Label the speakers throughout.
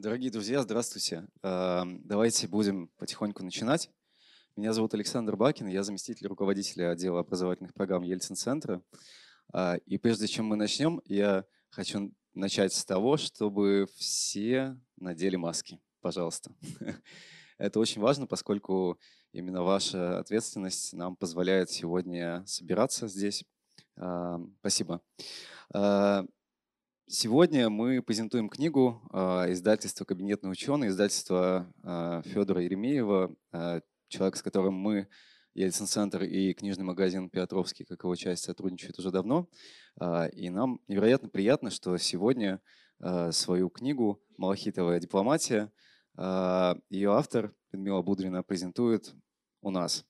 Speaker 1: Дорогие друзья, здравствуйте. Э, давайте будем потихоньку начинать. Меня зовут Александр Бакин, я заместитель руководителя отдела образовательных программ Ельцин-центра. Э, и прежде чем мы начнем, я хочу начать с того, чтобы все надели маски, пожалуйста. Это очень важно, поскольку именно ваша ответственность нам позволяет сегодня собираться здесь. Спасибо. Сегодня мы презентуем книгу э, издательства «Кабинетный ученый», издательства э, Федора Еремеева, э, человек, с которым мы, Ельцин-центр и книжный магазин «Петровский», как его часть, сотрудничают уже давно. И нам невероятно приятно, что сегодня свою книгу «Малахитовая дипломатия» ее автор Людмила Будрина презентует у нас.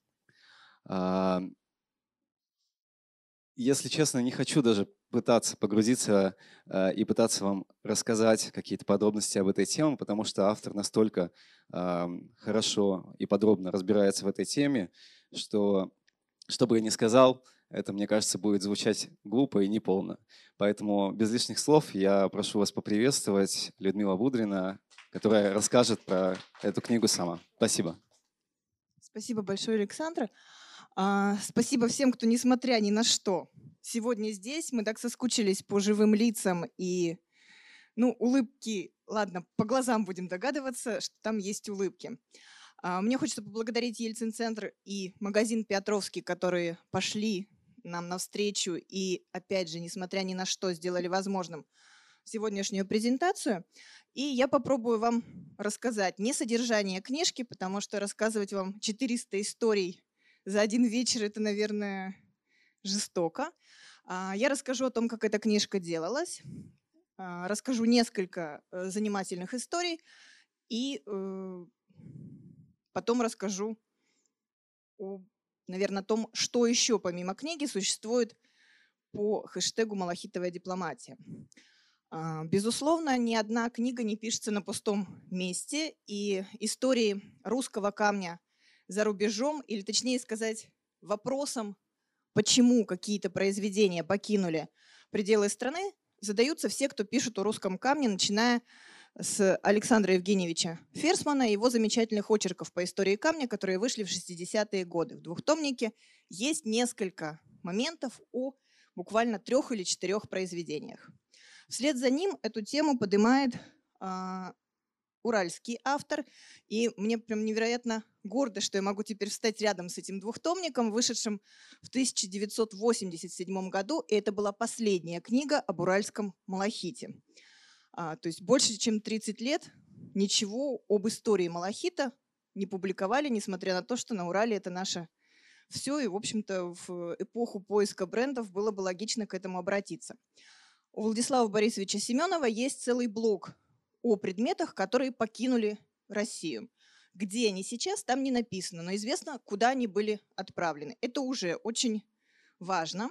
Speaker 1: Если честно, не хочу даже пытаться погрузиться э, и пытаться вам рассказать какие-то подробности об этой теме, потому что автор настолько э, хорошо и подробно разбирается в этой теме, что, что бы я ни сказал, это, мне кажется, будет звучать глупо и неполно. Поэтому без лишних слов я прошу вас поприветствовать Людмила Будрина, которая расскажет про эту книгу сама. Спасибо.
Speaker 2: Спасибо большое, Александр. А, спасибо всем, кто, несмотря ни на что, сегодня здесь. Мы так соскучились по живым лицам и, ну, улыбки, ладно, по глазам будем догадываться, что там есть улыбки. А, мне хочется поблагодарить Ельцин-центр и магазин Петровский, которые пошли нам навстречу и, опять же, несмотря ни на что, сделали возможным сегодняшнюю презентацию. И я попробую вам рассказать не содержание книжки, потому что рассказывать вам 400 историй за один вечер – это, наверное, жестоко. А, я расскажу о том, как эта книжка делалась, а, расскажу несколько э, занимательных историй и э, потом расскажу о, наверное, том, что еще помимо книги существует по хэштегу «Малахитовая дипломатия». А, безусловно, ни одна книга не пишется на пустом месте, и истории русского камня за рубежом, или точнее сказать, вопросом почему какие-то произведения покинули пределы страны, задаются все, кто пишет о русском камне, начиная с Александра Евгеньевича Ферсмана и его замечательных очерков по истории камня, которые вышли в 60-е годы. В двухтомнике есть несколько моментов о буквально трех или четырех произведениях. Вслед за ним эту тему поднимает а, уральский автор, и мне прям невероятно гордо, что я могу теперь встать рядом с этим двухтомником, вышедшим в 1987 году, и это была последняя книга об уральском малахите. А, то есть больше чем 30 лет ничего об истории малахита не публиковали, несмотря на то, что на Урале это наше все, и, в общем-то, в эпоху поиска брендов было бы логично к этому обратиться. У Владислава Борисовича Семенова есть целый блог о предметах, которые покинули Россию. Где они сейчас, там не написано, но известно, куда они были отправлены. Это уже очень важно.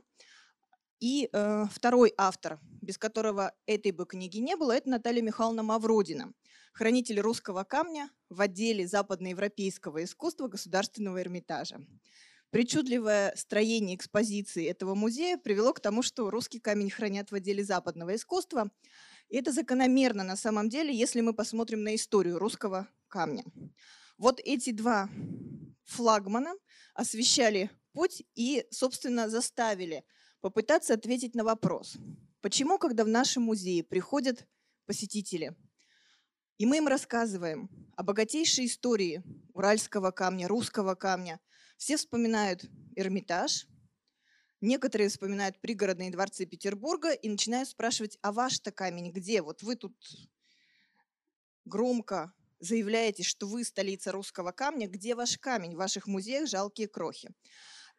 Speaker 2: И э, второй автор, без которого этой бы книги не было, это Наталья Михайловна Мавродина, хранитель русского камня в отделе западноевропейского искусства Государственного Эрмитажа. Причудливое строение экспозиции этого музея привело к тому, что русский камень хранят в отделе западного искусства – и это закономерно на самом деле, если мы посмотрим на историю русского камня. Вот эти два флагмана освещали путь и, собственно, заставили попытаться ответить на вопрос, почему, когда в нашем музее приходят посетители, и мы им рассказываем о богатейшей истории уральского камня, русского камня, все вспоминают Эрмитаж, Некоторые вспоминают пригородные дворцы Петербурга и начинают спрашивать, а ваш-то камень где? Вот вы тут громко заявляете, что вы столица русского камня, где ваш камень? В ваших музеях жалкие крохи.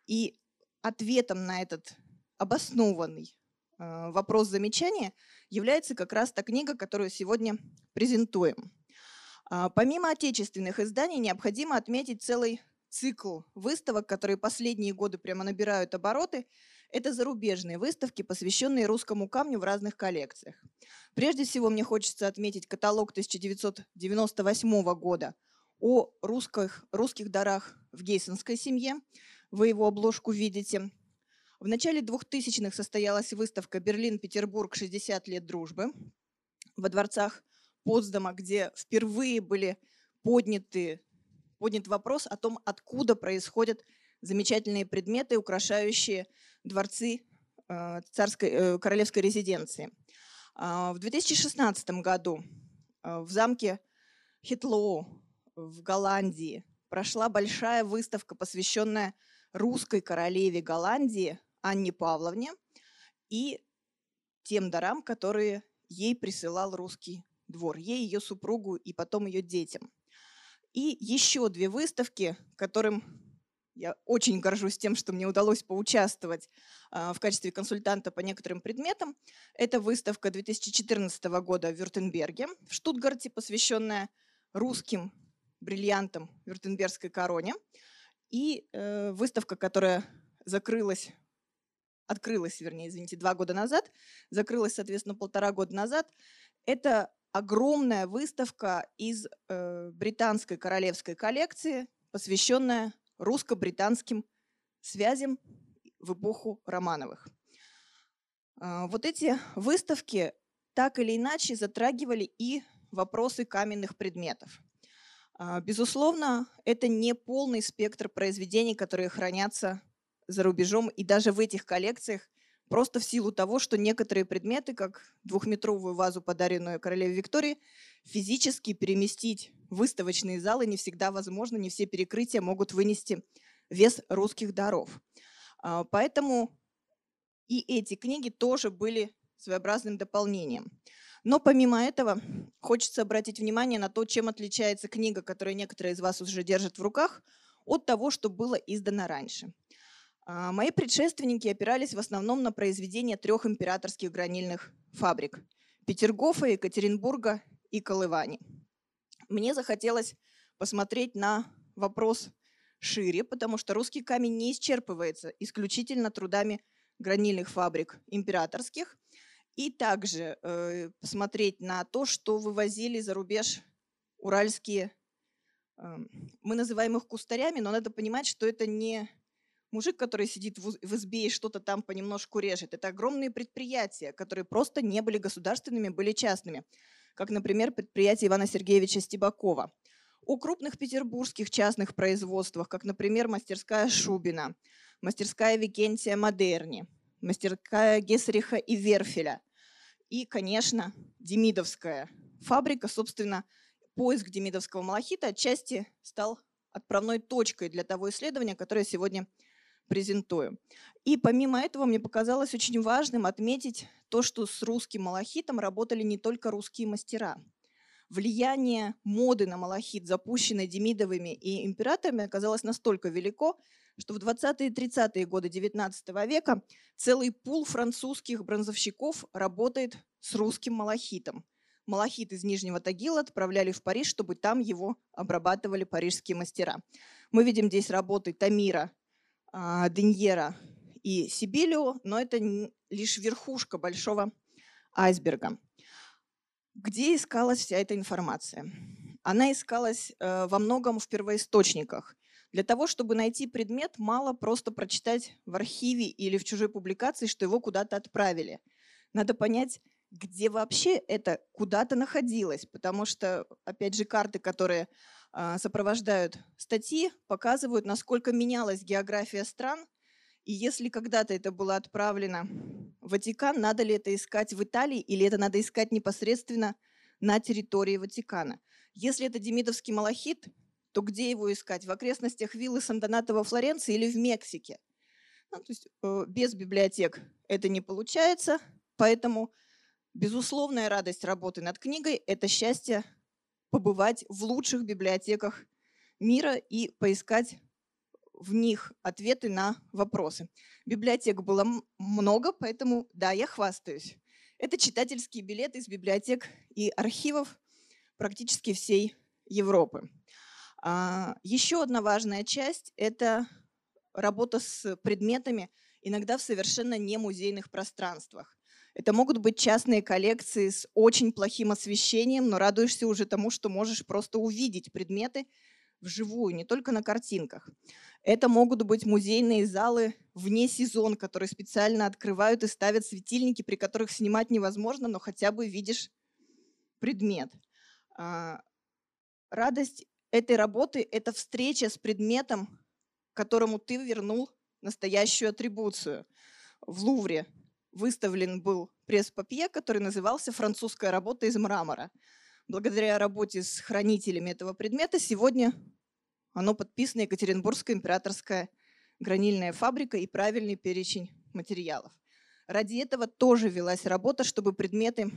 Speaker 2: И ответом на этот обоснованный э, вопрос замечания является как раз та книга, которую сегодня презентуем. А, помимо отечественных изданий необходимо отметить целый цикл выставок, которые последние годы прямо набирают обороты, это зарубежные выставки, посвященные русскому камню в разных коллекциях. Прежде всего, мне хочется отметить каталог 1998 года о русских, русских дарах в гейсонской семье. Вы его обложку видите. В начале 2000-х состоялась выставка «Берлин-Петербург. 60 лет дружбы» во дворцах Потсдама, где впервые были подняты, поднят вопрос о том, откуда происходят замечательные предметы, украшающие дворцы э, царской, э, королевской резиденции. А, в 2016 году э, в замке Хитлоу в Голландии прошла большая выставка, посвященная русской королеве Голландии Анне Павловне и тем дарам, которые ей присылал русский двор, ей, ее супругу и потом ее детям. И еще две выставки, которым я очень горжусь тем, что мне удалось поучаствовать а, в качестве консультанта по некоторым предметам. Это выставка 2014 года в Вюртемберге, в Штутгарте, посвященная русским бриллиантам Вюртембергской короне. И э, выставка, которая закрылась, открылась, вернее, извините, два года назад, закрылась, соответственно, полтора года назад. Это огромная выставка из э, британской королевской коллекции, посвященная русско-британским связям в эпоху Романовых. А, вот эти выставки так или иначе затрагивали и вопросы каменных предметов. А, безусловно, это не полный спектр произведений, которые хранятся за рубежом, и даже в этих коллекциях просто в силу того, что некоторые предметы, как двухметровую вазу, подаренную королеве Виктории, физически переместить в выставочные залы не всегда возможно, не все перекрытия могут вынести вес русских даров. А, поэтому и эти книги тоже были своеобразным дополнением. Но помимо этого, хочется обратить внимание на то, чем отличается книга, которую некоторые из вас уже держат в руках, от того, что было издано раньше. А, мои предшественники опирались в основном на произведения трех императорских гранильных фабрик – Петергофа, Екатеринбурга и Колывани. Мне захотелось посмотреть на вопрос шире, потому что русский камень не исчерпывается исключительно трудами гранильных фабрик императорских, и также э, посмотреть на то, что вывозили за рубеж уральские, э, мы называем их кустарями, но надо понимать, что это не мужик, который сидит в избе и что-то там понемножку режет. Это огромные предприятия, которые просто не были государственными, были частными. Как, например, предприятие Ивана Сергеевича Стебакова. О крупных петербургских частных производствах, как, например, мастерская Шубина, мастерская Викентия Модерни, мастерская Гессериха и Верфеля. И, конечно, Демидовская фабрика, собственно, поиск демидовского малахита отчасти стал отправной точкой для того исследования, которое сегодня презентую. И помимо этого мне показалось очень важным отметить то, что с русским малахитом работали не только русские мастера. Влияние моды на малахит, запущенной Демидовыми и императорами, оказалось настолько велико, что в 20-е и 30-е годы XIX века целый пул французских бронзовщиков работает с русским малахитом. Малахит из Нижнего Тагила отправляли в Париж, чтобы там его обрабатывали парижские мастера. Мы видим здесь работы Тамира Деньера и Сибилио, но это лишь верхушка большого айсберга. Где искалась вся эта информация? Она искалась э, во многом в первоисточниках. Для того, чтобы найти предмет, мало просто прочитать в архиве или в чужой публикации, что его куда-то отправили. Надо понять, где вообще это куда-то находилось, потому что, опять же, карты, которые а, сопровождают статьи, показывают, насколько менялась география стран, и если когда-то это было отправлено в Ватикан, надо ли это искать в Италии или это надо искать непосредственно на территории Ватикана. Если это демидовский малахит, то где его искать? В окрестностях виллы Сан-Донато во Флоренции или в Мексике? Ну, то есть э, без библиотек это не получается, поэтому безусловная радость работы над книгой – это счастье побывать в лучших библиотеках мира и поискать в них ответы на вопросы. Библиотек было много, поэтому да, я хвастаюсь. Это читательские билеты из библиотек и архивов практически всей Европы. А, еще одна важная часть – это работа с предметами, иногда в совершенно не музейных пространствах. Это могут быть частные коллекции с очень плохим освещением, но радуешься уже тому, что можешь просто увидеть предметы вживую, не только на картинках. Это могут быть музейные залы вне сезон, которые специально открывают и ставят светильники, при которых снимать невозможно, но хотя бы видишь предмет. А, радость этой работы – это встреча с предметом, которому ты вернул настоящую атрибуцию. В Лувре выставлен был пресс-папье, который назывался «Французская работа из мрамора». Благодаря работе с хранителями этого предмета сегодня оно подписано Екатеринбургская императорская гранильная фабрика и правильный перечень материалов. Ради этого тоже велась работа, чтобы предметы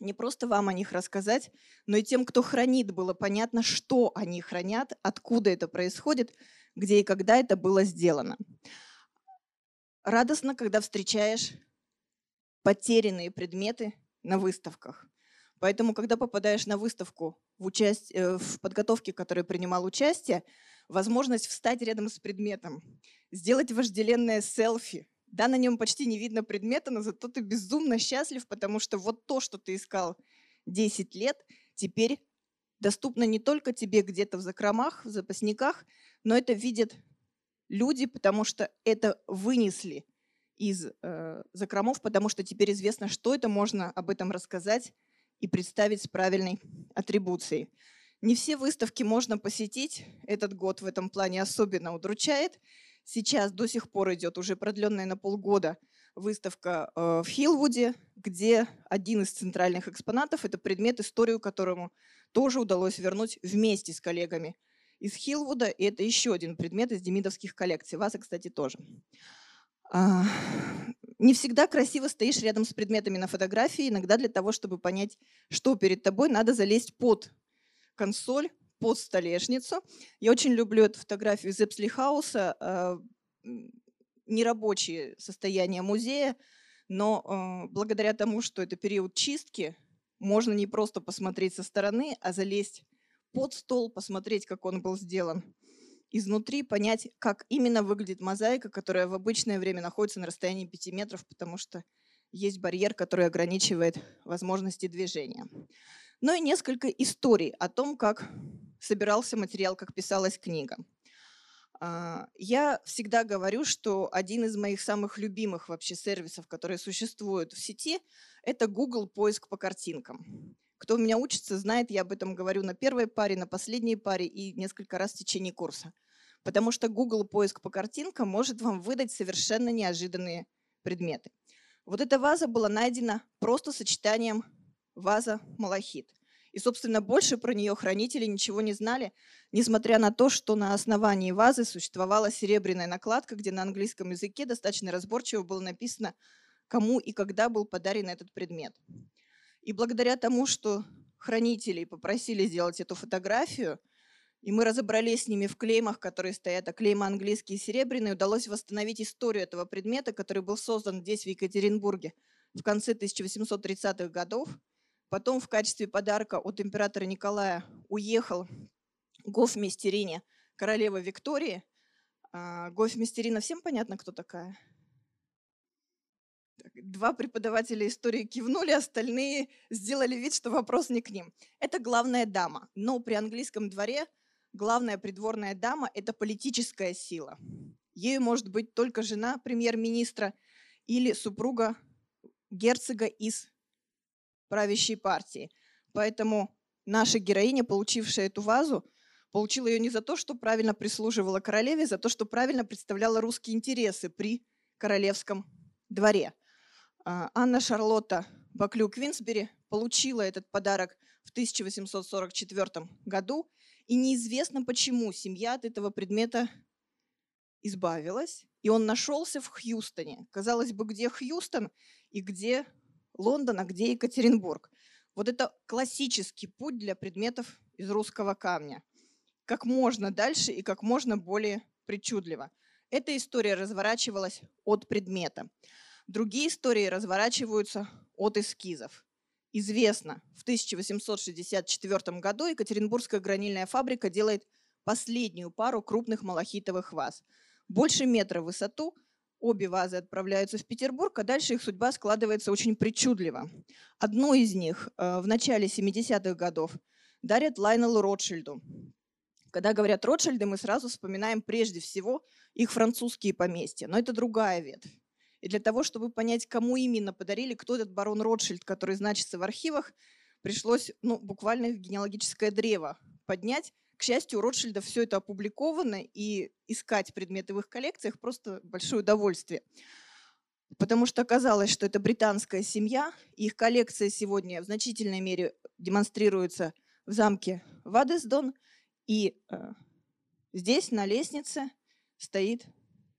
Speaker 2: не просто вам о них рассказать, но и тем, кто хранит, было понятно, что они хранят, откуда это происходит, где и когда это было сделано. Радостно, когда встречаешь потерянные предметы на выставках. Поэтому, когда попадаешь на выставку в, участь... Э, в подготовке, в которой принимал участие, возможность встать рядом с предметом, сделать вожделенное селфи. Да, на нем почти не видно предмета, но зато ты безумно счастлив, потому что вот то, что ты искал 10 лет, теперь доступно не только тебе где-то в закромах, в запасниках, но это видят люди, потому что это вынесли из э, закромов, потому что теперь известно, что это можно об этом рассказать и представить с правильной атрибуцией. Не все выставки можно посетить. Этот год в этом плане особенно удручает. Сейчас до сих пор идет уже продленная на полгода выставка э, в Хилвуде, где один из центральных экспонатов – это предмет, историю которому тоже удалось вернуть вместе с коллегами из Хилвуда. И это еще один предмет из демидовских коллекций. Вас, кстати, тоже. А, не всегда красиво стоишь рядом с предметами на фотографии. Иногда для того, чтобы понять, что перед тобой, надо залезть под консоль под столешницу. Я очень люблю эту фотографию из Эпслихауса, э, нерабочее состояние музея, но э, благодаря тому, что это период чистки, можно не просто посмотреть со стороны, а залезть под стол, посмотреть, как он был сделан изнутри, понять, как именно выглядит мозаика, которая в обычное время находится на расстоянии 5 метров, потому что есть барьер, который ограничивает возможности движения но и несколько историй о том, как собирался материал, как писалась книга. А, я всегда говорю, что один из моих самых любимых вообще сервисов, которые существуют в сети, это Google поиск по картинкам. Кто у меня учится, знает, я об этом говорю на первой паре, на последней паре и несколько раз в течение курса. Потому что Google поиск по картинкам может вам выдать совершенно неожиданные предметы. Вот эта ваза была найдена просто сочетанием ваза малахит. И, собственно, больше про нее хранители ничего не знали, несмотря на то, что на основании вазы существовала серебряная накладка, где на английском языке достаточно разборчиво было написано, кому и когда был подарен этот предмет. И благодаря тому, что хранители попросили сделать эту фотографию, и мы разобрались с ними в клеймах, которые стоят, а клеймы английские и серебряные, удалось восстановить историю этого предмета, который был создан здесь, в Екатеринбурге, в конце 1830-х годов – Потом в качестве подарка от императора Николая уехал гофмистерине королева Виктории. А, гофмистерина всем понятно, кто такая? Два преподавателя истории кивнули, остальные сделали вид, что вопрос не к ним. Это главная дама, но при английском дворе главная придворная дама – это политическая сила. Ею может быть только жена премьер-министра или супруга герцога из правящей партии. Поэтому наша героиня, получившая эту вазу, получила ее не за то, что правильно прислуживала королеве, за то, что правильно представляла русские интересы при королевском дворе. А, Анна Шарлотта Баклю-Квинсбери получила этот подарок в 1844 году, и неизвестно почему семья от этого предмета избавилась, и он нашелся в Хьюстоне. Казалось бы, где Хьюстон и где Лондон, а где Екатеринбург. Вот это классический путь для предметов из русского камня. Как можно дальше и как можно более причудливо. Эта история разворачивалась от предмета. Другие истории разворачиваются от эскизов. Известно, в 1864 году Екатеринбургская гранильная фабрика делает последнюю пару крупных малахитовых ваз. Больше метра в высоту, Обе вазы отправляются в Петербург, а дальше их судьба складывается очень причудливо. Одну из них э, в начале 70-х годов дарят Лайнелу Ротшильду. Когда говорят Ротшильды, мы сразу вспоминаем прежде всего их французские поместья, но это другая ветвь. И для того, чтобы понять, кому именно подарили, кто этот барон Ротшильд, который значится в архивах, пришлось ну, буквально генеалогическое древо поднять. К счастью, у Ротшильда все это опубликовано, и искать предметы в их коллекциях просто большое удовольствие. Потому что оказалось, что это британская семья, и их коллекция сегодня в значительной мере демонстрируется в замке Вадесдон. И э, здесь на лестнице стоит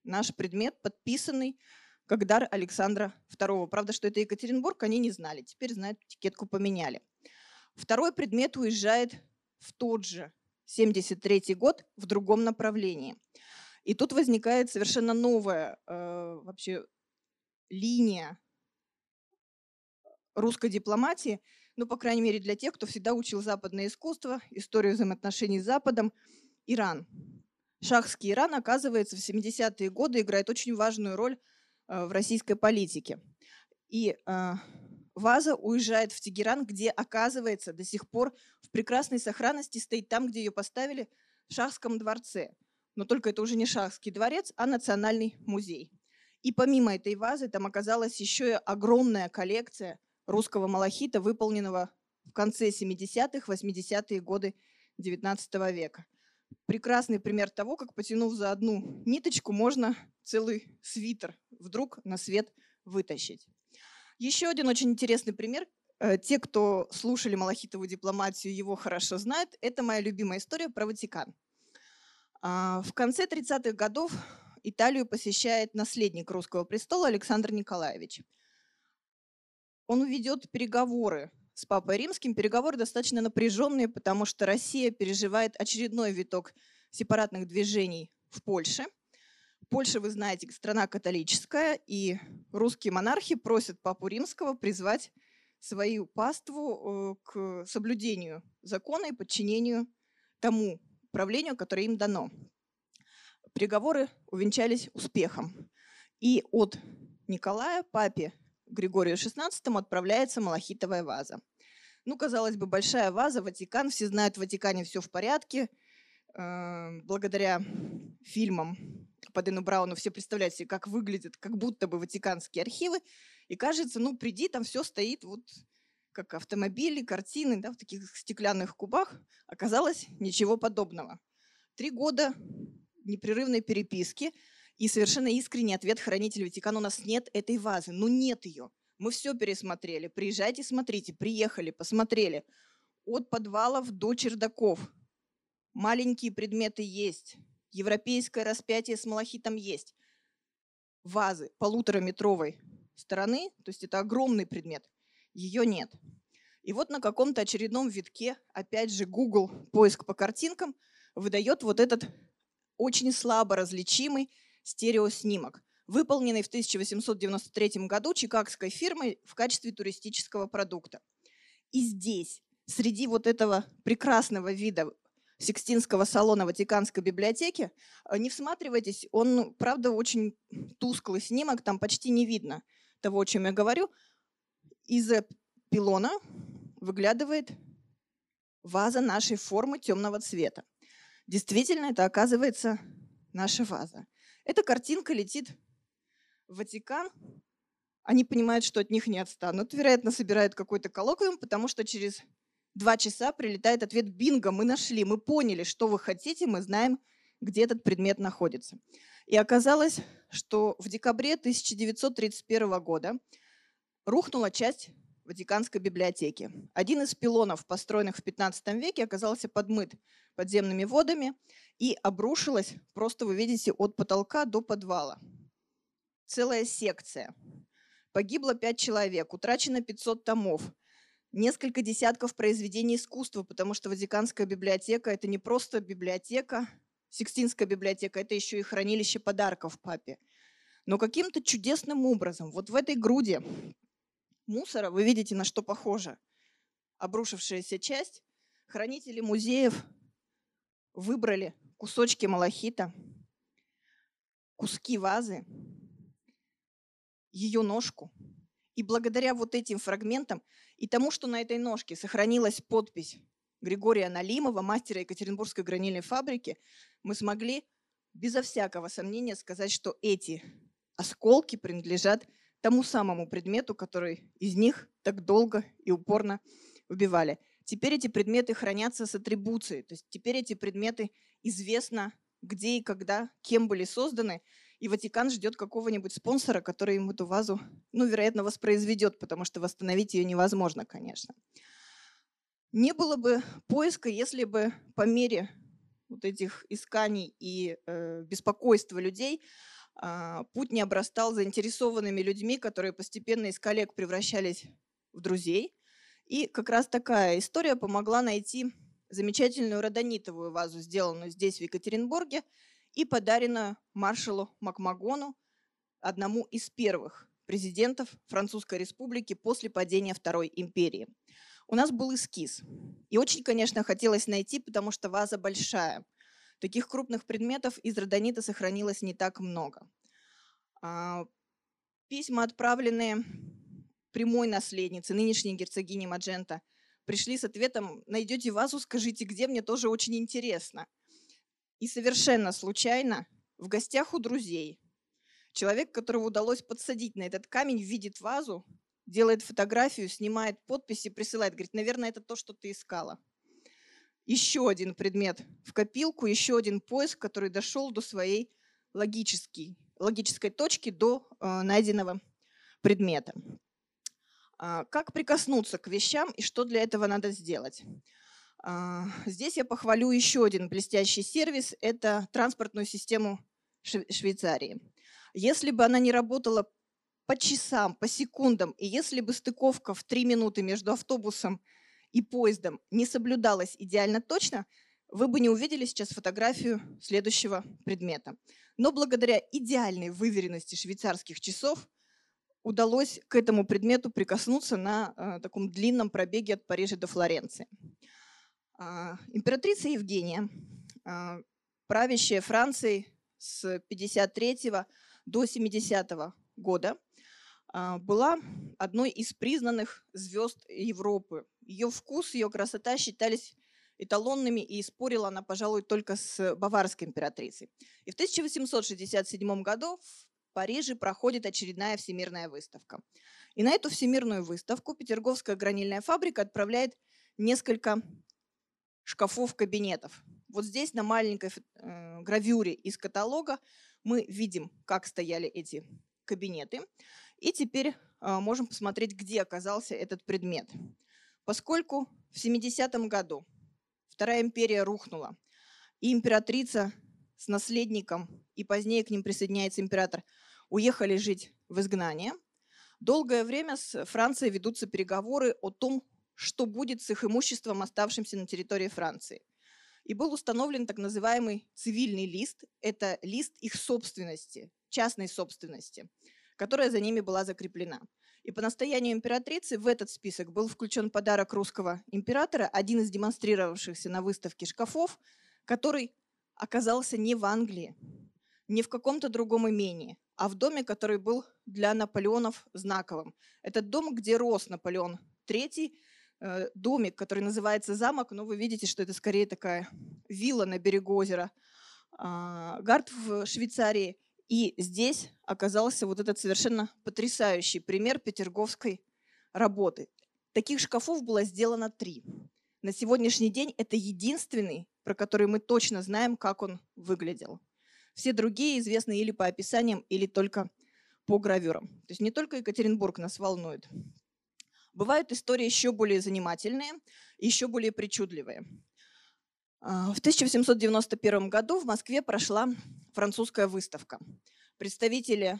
Speaker 2: наш предмет, подписанный как дар Александра II. Правда, что это Екатеринбург, они не знали. Теперь знают, этикетку поменяли. Второй предмет уезжает в тот же 73 год в другом направлении. И тут возникает совершенно новая э, вообще линия русской дипломатии, ну, по крайней мере, для тех, кто всегда учил западное искусство, историю взаимоотношений с Западом, Иран. Шахский Иран, оказывается, в 70-е годы играет очень важную роль в российской политике. И э, ваза уезжает в Тегеран, где, оказывается, до сих пор в прекрасной сохранности стоит там, где ее поставили в Шахском дворце. Но только это уже не Шахский дворец, а Национальный музей. И помимо этой вазы там оказалась еще и огромная коллекция русского малахита, выполненного в конце 70-х, 80-е годы XIX века. Прекрасный пример того, как потянув за одну ниточку, можно целый свитер вдруг на свет вытащить. Еще один очень интересный пример. Э, те, кто слушали Малахитову дипломатию, его хорошо знают. Это моя любимая история про Ватикан. А, в конце 30-х годов Италию посещает наследник русского престола Александр Николаевич. Он ведет переговоры с Папой Римским. Переговоры достаточно напряженные, потому что Россия переживает очередной виток сепаратных движений в Польше – Польша, вы знаете, страна католическая, и русские монархи просят Папу Римского призвать свою паству э, к соблюдению закона и подчинению тому правлению, которое им дано. Переговоры увенчались успехом. И от Николая, папе Григорию XVI, отправляется малахитовая ваза. Ну, казалось бы, большая ваза, Ватикан, все знают, в Ватикане все в порядке. Э, благодаря фильмам по Дэну Брауну все представляют себе, как выглядят, как будто бы ватиканские архивы, и кажется, ну, приди, там все стоит вот как автомобили, картины, да, в таких стеклянных кубах. Оказалось, ничего подобного. Три года непрерывной переписки и совершенно искренний ответ хранителя Ватикана. У нас нет этой вазы. Ну, нет ее. Мы все пересмотрели. Приезжайте, смотрите. Приехали, посмотрели. От подвалов до чердаков. Маленькие предметы есть. Европейское распятие с малахитом есть. Вазы полутораметровой стороны, то есть это огромный предмет, ее нет. И вот на каком-то очередном витке, опять же, Google поиск по картинкам выдает вот этот очень слабо различимый стереоснимок, выполненный в 1893 году чикагской фирмой в качестве туристического продукта. И здесь, среди вот этого прекрасного вида Сикстинского салона Ватиканской библиотеки. Э, не всматривайтесь, он, правда, очень тусклый снимок, там почти не видно того, о чем я говорю. Из пилона выглядывает ваза нашей формы темного цвета. Действительно, это оказывается наша ваза. Эта картинка летит Ватикан. Они понимают, что от них не отстанут. Вероятно, собирают какой-то коллоквиум, потому что через два часа прилетает ответ «Бинго, мы нашли, мы поняли, что вы хотите, мы знаем, где этот предмет находится». И оказалось, что в декабре 1931 года рухнула часть Ватиканской библиотеки. Один из пилонов, построенных в 15 веке, оказался подмыт подземными водами и обрушилась, просто вы видите, от потолка до подвала. Целая секция. Погибло 5 человек, утрачено 500 томов – несколько десятков произведений искусства, потому что Ватиканская библиотека – это не просто библиотека, Сикстинская библиотека – это еще и хранилище подарков папе. Но каким-то чудесным образом вот в этой груди мусора, вы видите, на что похоже, обрушившаяся часть, хранители музеев выбрали кусочки малахита, куски вазы, ее ножку. И благодаря вот этим фрагментам и тому, что на этой ножке сохранилась подпись Григория Налимова, мастера Екатеринбургской гранильной фабрики, мы смогли безо всякого сомнения сказать, что эти осколки принадлежат тому самому предмету, который из них так долго и упорно убивали. Теперь эти предметы хранятся с атрибуцией, то есть теперь эти предметы известно, где и когда, кем были созданы, и Ватикан ждет какого-нибудь спонсора, который ему эту вазу, ну, вероятно, воспроизведет, потому что восстановить ее невозможно, конечно. Не было бы поиска, если бы по мере вот этих исканий и э, беспокойства людей э, путь не обрастал заинтересованными людьми, которые постепенно из коллег превращались в друзей. И как раз такая история помогла найти замечательную родонитовую вазу, сделанную здесь, в Екатеринбурге, и подаренную маршалу Макмагону, одному из первых президентов Французской республики после падения Второй империи. У нас был эскиз. И очень, конечно, хотелось найти, потому что ваза большая. Таких крупных предметов из родонита сохранилось не так много. А, письма, отправленные прямой наследнице, нынешней герцогине Маджента, пришли с ответом «Найдете вазу, скажите, где, мне тоже очень интересно». И совершенно случайно в гостях у друзей человек, которого удалось подсадить на этот камень, видит вазу, делает фотографию, снимает подпись и присылает. Говорит, наверное, это то, что ты искала. Еще один предмет в копилку, еще один поиск, который дошел до своей логической, логической точки, до э, найденного предмета. А, как прикоснуться к вещам и что для этого надо сделать? А, здесь я похвалю еще один блестящий сервис. Это транспортную систему Швейцарии. Если бы она не работала по часам, по секундам. И если бы стыковка в три минуты между автобусом и поездом не соблюдалась идеально точно, вы бы не увидели сейчас фотографию следующего предмета. Но благодаря идеальной выверенности швейцарских часов удалось к этому предмету прикоснуться на э, таком длинном пробеге от Парижа до Флоренции. Э, императрица Евгения, э, правящая Францией с 53 до 70 -го года, а, была одной из признанных звезд Европы. Ее вкус, ее красота считались эталонными, и спорила она, пожалуй, только с баварской императрицей. И в 1867 году в Париже проходит очередная всемирная выставка. И на эту всемирную выставку Петерговская гранильная фабрика отправляет несколько шкафов-кабинетов. Вот здесь на маленькой э, гравюре из каталога мы видим, как стояли эти кабинеты. И теперь а, можем посмотреть, где оказался этот предмет. Поскольку в 70-м году Вторая империя рухнула, и императрица с наследником, и позднее к ним присоединяется император, уехали жить в изгнание, долгое время с Францией ведутся переговоры о том, что будет с их имуществом, оставшимся на территории Франции. И был установлен так называемый цивильный лист. Это лист их собственности, частной собственности – которая за ними была закреплена. И по настоянию императрицы в этот список был включен подарок русского императора, один из демонстрировавшихся на выставке шкафов, который оказался не в Англии, не в каком-то другом имении, а в доме, который был для Наполеонов знаковым. Этот дом, где рос Наполеон III, домик, который называется замок, но вы видите, что это скорее такая вилла на берегу озера а, Гард в Швейцарии. И здесь оказался вот этот совершенно потрясающий пример петерговской работы. Таких шкафов было сделано три. На сегодняшний день это единственный, про который мы точно знаем, как он выглядел. Все другие известны или по описаниям, или только по гравюрам. То есть не только Екатеринбург нас волнует. Бывают истории еще более занимательные, еще более причудливые. А, в 1891 году в Москве прошла французская выставка. Представители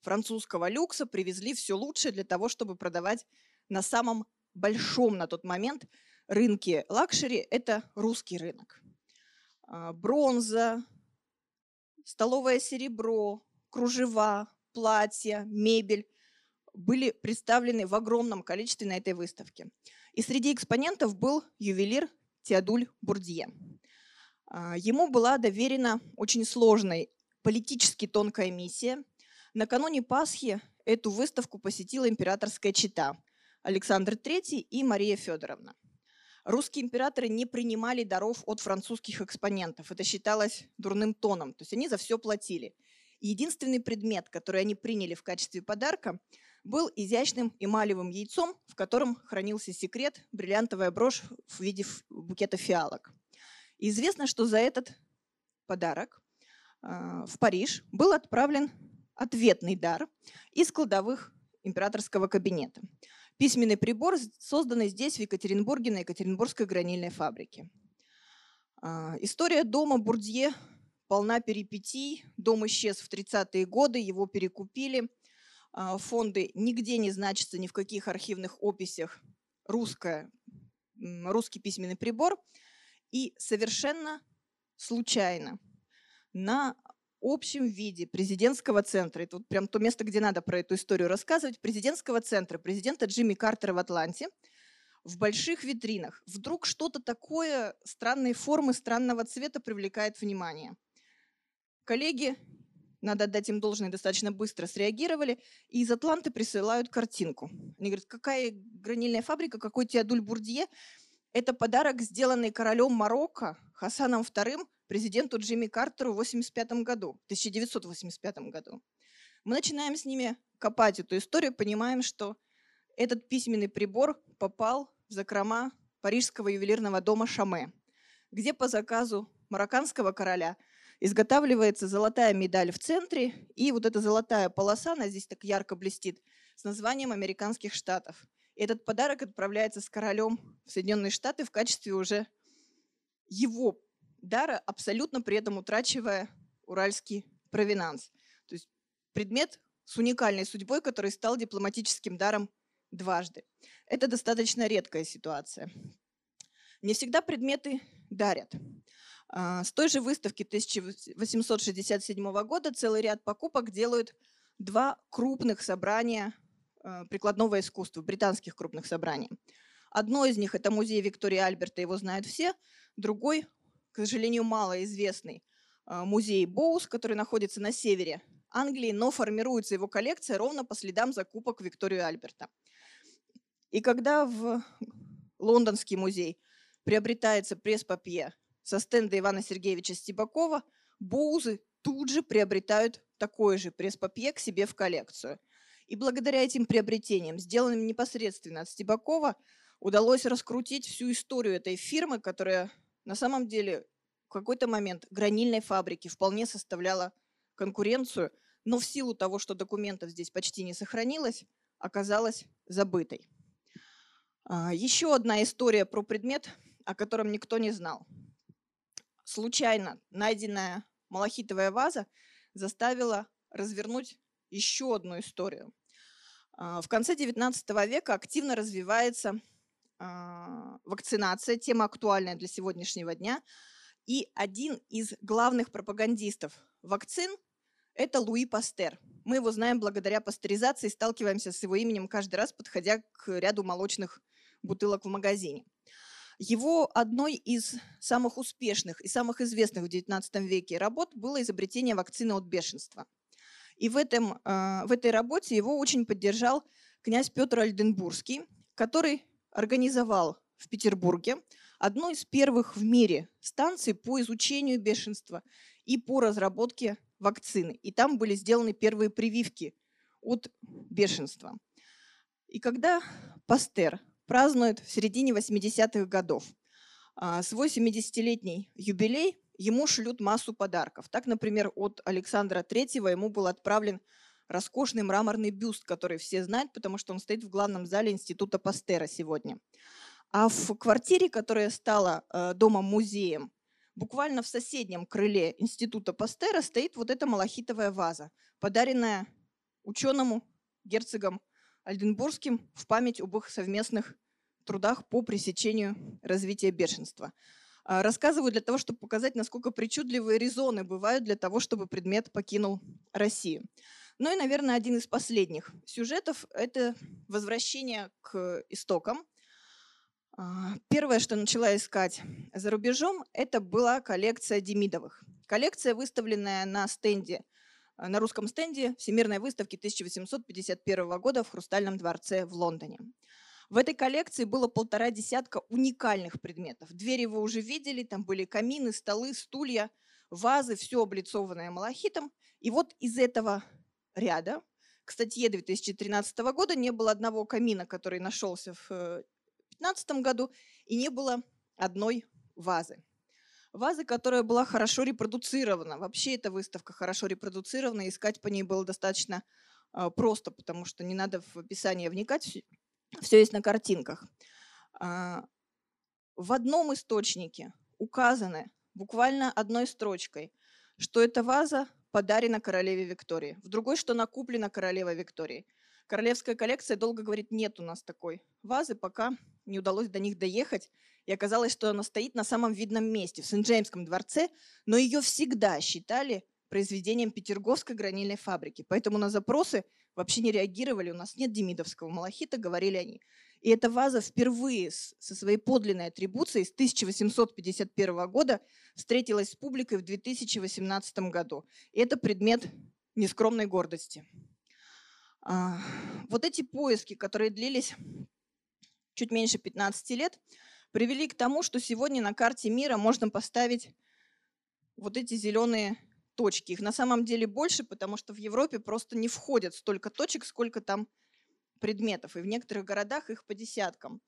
Speaker 2: французского люкса привезли все лучшее для того, чтобы продавать на самом большом на тот момент рынке luxury. Это русский рынок. А, бронза, столовое серебро, кружева, платья, мебель были представлены в огромном количестве на этой выставке. И среди экспонентов был ювелир Теодуль Бурдье. А, ему была доверена очень сложная, политически тонкая миссия. Накануне Пасхи эту выставку посетила императорская чита Александр III и Мария Федоровна. Русские императоры не принимали даров от французских экспонентов. Это считалось дурным тоном. То есть они за все платили. единственный предмет, который они приняли в качестве подарка, был изящным эмалевым яйцом, в котором хранился секрет – бриллиантовая брошь в виде букета фиалок. И известно, что за этот подарок а, в Париж был отправлен ответный дар из кладовых императорского кабинета. Письменный прибор, созданный здесь, в Екатеринбурге, на Екатеринбургской гранильной фабрике. А, история дома Бурдье полна перипетий. Дом исчез в 30-е годы, его перекупили. А, фонды нигде не значатся ни в каких архивных описях русская, русский письменный прибор. И совершенно случайно на общем виде президентского центра, это вот прям то место, где надо про эту историю рассказывать, президентского центра президента Джимми Картера в Атланте, в больших витринах вдруг что-то такое странной формы, странного цвета привлекает внимание. Коллеги, надо отдать им должное, достаточно быстро среагировали, и из Атланты присылают картинку. Они говорят, какая гранильная фабрика, какой Теодуль Бурдье. Это подарок, сделанный королем Марокко Хасаном II президенту Джимми Картеру в 1985 году, 1985 году. Мы начинаем с ними копать эту историю, понимаем, что этот письменный прибор попал в закрома парижского ювелирного дома Шаме, где по заказу марокканского короля изготавливается золотая медаль в центре, и вот эта золотая полоса, она здесь так ярко блестит, с названием американских штатов. И этот подарок отправляется с королем в Соединенные Штаты в качестве уже его дара, абсолютно при этом утрачивая уральский провинанс. То есть предмет с уникальной судьбой, который стал дипломатическим даром дважды. Это достаточно редкая ситуация. Не всегда предметы дарят. А, с той же выставки 1867 года целый ряд покупок делают два крупных собрания а, прикладного искусства, британских крупных собраний. Одно из них – это музей Виктории Альберта, его знают все. Другой к сожалению, малоизвестный а, музей Боус, который находится на севере Англии, но формируется его коллекция ровно по следам закупок Виктории Альберта. И когда в Лондонский музей приобретается пресс-папье со стенда Ивана Сергеевича Стебакова, Боузы тут же приобретают такое же пресс-папье к себе в коллекцию. И благодаря этим приобретениям, сделанным непосредственно от Стебакова, удалось раскрутить всю историю этой фирмы, которая на самом деле в какой-то момент гранильной фабрики вполне составляла конкуренцию, но в силу того, что документов здесь почти не сохранилось, оказалась забытой. А, еще одна история про предмет, о котором никто не знал. Случайно найденная малахитовая ваза заставила развернуть еще одну историю. А, в конце XIX века активно развивается а, вакцинация, тема актуальная для сегодняшнего дня. И один из главных пропагандистов вакцин – это Луи Пастер. Мы его знаем благодаря пастеризации, сталкиваемся с его именем каждый раз, подходя к ряду молочных бутылок в магазине. Его одной из самых успешных и самых известных в XIX веке работ было изобретение вакцины от бешенства. И в, этом, а, в этой работе его очень поддержал князь Петр Альденбургский, который организовал в Петербурге одну из первых в мире станций по изучению бешенства и по разработке вакцины. И там были сделаны первые прививки от бешенства. И когда Пастер празднует в середине 80-х годов а, свой 70-летний юбилей, ему шлют массу подарков. Так, например, от Александра III ему был отправлен роскошный мраморный бюст, который все знают, потому что он стоит в главном зале Института Пастера сегодня. А в квартире, которая стала э, домом-музеем, буквально в соседнем крыле Института Пастера стоит вот эта малахитовая ваза, подаренная ученому герцогом Альденбургским в память об их совместных трудах по пресечению развития бешенства. А, рассказываю для того, чтобы показать, насколько причудливые резоны бывают для того, чтобы предмет покинул Россию. Ну и, наверное, один из последних сюжетов – это возвращение к истокам. А, первое, что начала искать за рубежом, это была коллекция Демидовых. Коллекция, выставленная на стенде, на русском стенде Всемирной выставки 1851 года в Хрустальном дворце в Лондоне. В этой коллекции было полтора десятка уникальных предметов. Двери вы уже видели, там были камины, столы, стулья, вазы, все облицованное малахитом. И вот из этого ряда к статье 2013 года не было одного камина, который нашелся в 2015 году, и не было одной вазы. Вазы, которая была хорошо репродуцирована. Вообще эта выставка хорошо репродуцирована, искать по ней было достаточно а, просто, потому что не надо в описание вникать, все есть на картинках. А, в одном источнике указаны буквально одной строчкой, что эта ваза подарена королеве Виктории, в другой, что она куплена королевой Виктории. Королевская коллекция долго говорит, нет у нас такой вазы, пока не удалось до них доехать. И оказалось, что она стоит на самом видном месте, в Сент-Джеймском дворце, но ее всегда считали произведением Петерговской гранильной фабрики. Поэтому на запросы вообще не реагировали. У нас нет демидовского малахита, говорили они. И эта ваза впервые со своей подлинной атрибуцией с 1851 года встретилась с публикой в 2018 году. И это предмет нескромной гордости. А, вот эти поиски, которые длились чуть меньше 15 лет, привели к тому, что сегодня на карте мира можно поставить вот эти зеленые точки. Их на самом деле больше, потому что в Европе просто не входят столько точек, сколько там предметов. И в некоторых городах их по десяткам,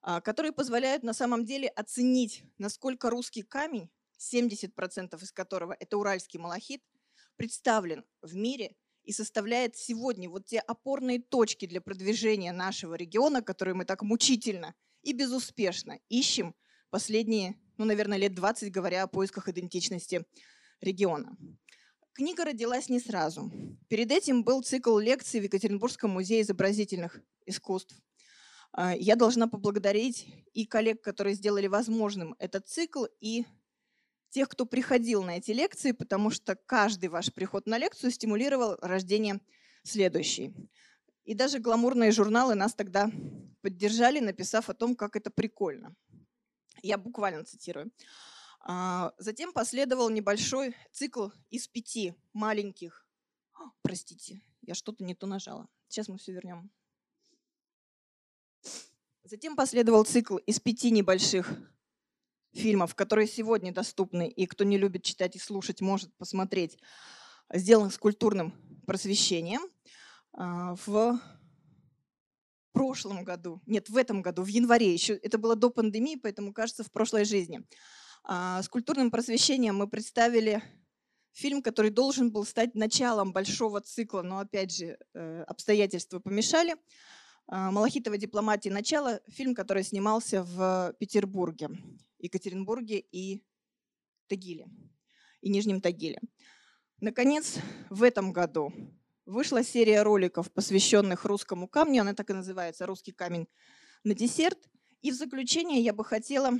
Speaker 2: а, которые позволяют на самом деле оценить, насколько русский камень, 70% из которого это уральский малахит, представлен в мире и составляет сегодня вот те опорные точки для продвижения нашего региона, которые мы так мучительно и безуспешно ищем последние, ну, наверное, лет 20, говоря о поисках идентичности региона. Книга родилась не сразу. Перед этим был цикл лекций в Екатеринбургском музее изобразительных искусств. А, я должна поблагодарить и коллег, которые сделали возможным этот цикл, и тех, кто приходил на эти лекции, потому что каждый ваш приход на лекцию стимулировал рождение следующей. И даже гламурные журналы нас тогда поддержали, написав о том, как это прикольно. Я буквально цитирую. А, затем последовал небольшой цикл из пяти маленьких... Простите, я что-то не то нажала. Сейчас мы все вернем. Затем последовал цикл из пяти небольших фильмов, которые сегодня доступны, и кто не любит читать и слушать, может посмотреть, сделан с культурным просвещением. А, в прошлом году, нет, в этом году, в январе, еще это было до пандемии, поэтому кажется в прошлой жизни. А, с культурным просвещением мы представили фильм, который должен был стать началом большого цикла, но опять же э, обстоятельства помешали. А, «Малахитовая дипломатия. Начало» – фильм, который снимался в Петербурге. Екатеринбурге и Тагиле, и Нижнем Тагиле. Наконец, в этом году вышла серия роликов, посвященных русскому камню, она так и называется «Русский камень на десерт». И в заключение я бы хотела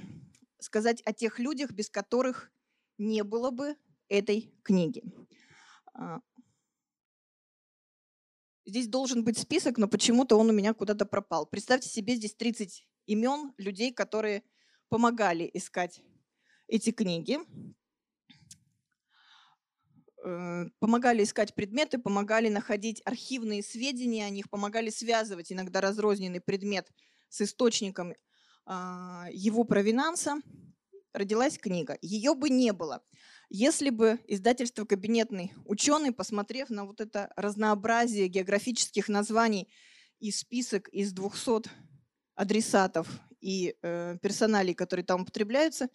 Speaker 2: сказать о тех людях, без которых не было бы этой книги. А, здесь должен быть список, но почему-то он у меня куда-то пропал. Представьте себе, здесь 30 имен людей, которые помогали искать эти книги, помогали искать предметы, помогали находить архивные сведения о них, помогали связывать иногда разрозненный предмет с источником а, его провинанса, родилась книга. Ее бы не было, если бы издательство «Кабинетный ученый», посмотрев на вот это разнообразие географических названий и список из 200 адресатов и э, персоналей, которые там употребляются,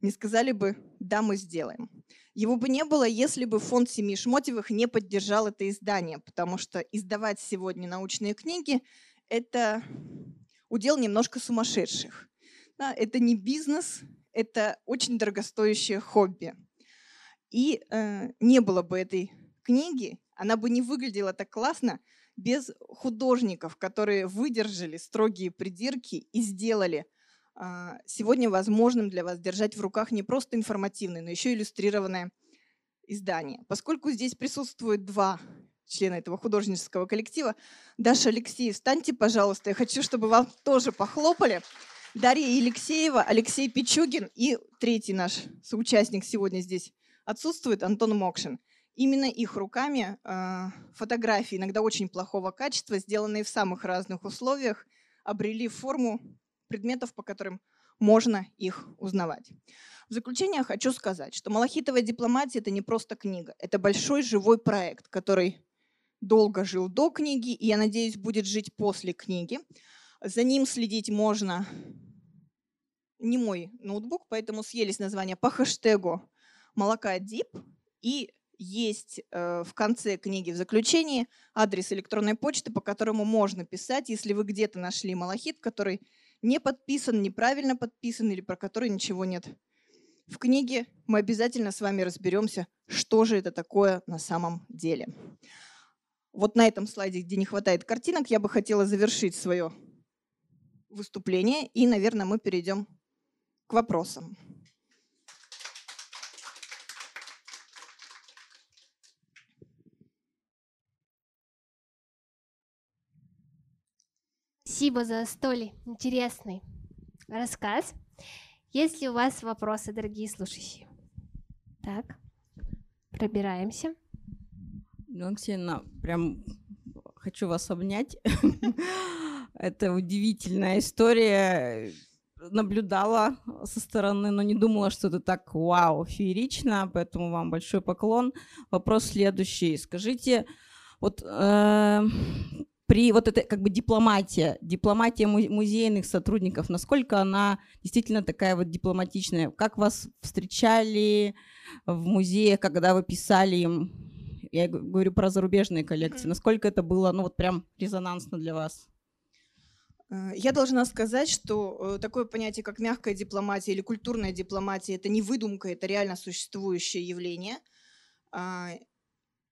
Speaker 2: не сказали бы «да, мы сделаем». Его бы не было, если бы фонд семьи Шмотьевых не поддержал это издание, потому что издавать сегодня научные книги – это удел немножко сумасшедших. Да, это не бизнес, это очень дорогостоящее хобби. И э, не было бы этой книги, она бы не выглядела так классно, без художников, которые выдержали строгие придирки и сделали сегодня возможным для вас держать в руках не просто информативное, но еще иллюстрированное издание. Поскольку здесь присутствуют два члена этого художнического коллектива, Даша Алексеев, встаньте, пожалуйста, я хочу, чтобы вам тоже похлопали. Дарья Елексеева, Алексей Пичугин и третий наш соучастник сегодня здесь отсутствует, Антон Мокшин. Именно их руками э, фотографии, иногда очень плохого качества, сделанные в самых разных условиях, обрели форму предметов, по которым можно их узнавать. В заключение хочу сказать, что «Малахитовая дипломатия» — это не просто книга, это большой живой проект, который долго жил до книги и, я надеюсь, будет жить после книги. За ним следить можно не мой ноутбук, поэтому съелись название по хэштегу молока дип и есть э, в конце книги в заключении адрес электронной почты, по которому можно писать, если вы где-то нашли малахит, который не подписан, неправильно подписан или про который ничего нет. В книге мы обязательно с вами разберемся, что же это такое на самом деле. Вот на этом слайде, где не хватает картинок, я бы хотела завершить свое выступление, и, наверное, мы перейдем к вопросам.
Speaker 3: Спасибо за столь интересный рассказ. Есть ли у вас вопросы, дорогие слушающие? Так, пробираемся.
Speaker 4: Ну, Ксения, прям хочу вас обнять. Это удивительная история. Наблюдала со стороны, но не думала, что это так вау, феерично, поэтому вам большой поклон. Вопрос следующий. Скажите, вот э, при вот этой как бы дипломатия, дипломатия музейных сотрудников, насколько она действительно такая вот дипломатичная? Как вас встречали в музее, когда вы писали им? Я говорю про зарубежные коллекции. Насколько это было, ну вот прям резонансно для вас?
Speaker 2: Э, я должна сказать, что э, такое понятие, как мягкая дипломатия или культурная дипломатия, это не выдумка, это реально существующее явление. А,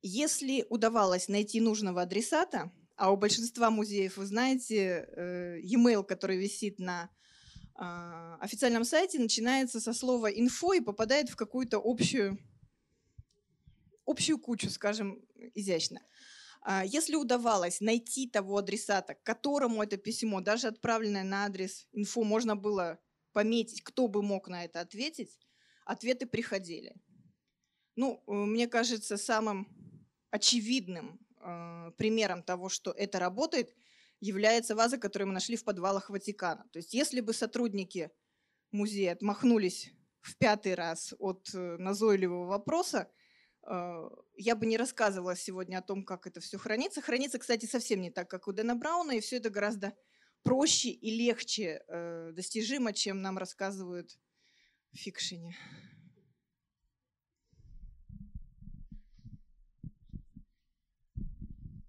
Speaker 2: если удавалось найти нужного адресата, а у большинства музеев, вы знаете, э, e-mail, который висит на а, официальном сайте, начинается со слова «инфо» и попадает в какую-то общую, общую кучу, скажем, изящно. А, если удавалось найти того адресата, к которому это письмо, даже отправленное на адрес инфо, можно было пометить, кто бы мог на это ответить, ответы приходили. Ну, э, мне кажется, самым очевидным э, примером того, что это работает, является ваза, которую мы нашли в подвалах Ватикана. То есть если бы сотрудники музея отмахнулись в пятый раз от э, назойливого вопроса, э, я бы не рассказывала сегодня о том, как это все хранится. Хранится, кстати, совсем не так, как у Дэна Брауна, и все это гораздо проще и легче э, достижимо, чем нам рассказывают в фикшене.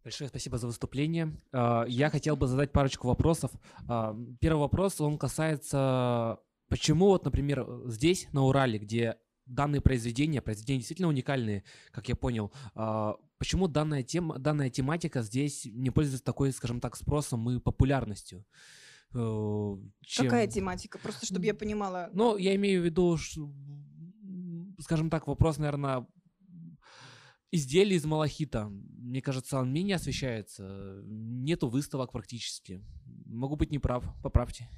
Speaker 5: Большое спасибо за выступление. А, я хотел бы задать парочку вопросов. А, первый вопрос, он касается, почему вот, например, здесь, на Урале, где данные произведения, произведения действительно уникальные, как я понял, а, почему данная, тема, данная тематика здесь не пользуется такой, скажем так, спросом и популярностью?
Speaker 2: Э, чем... Какая тематика? Просто чтобы я понимала.
Speaker 5: Ну, я имею в виду, скажем так, вопрос, наверное, изделий из малахита. Мне кажется, он менее освещается. Нету выставок практически. Могу быть неправ. Поправьте.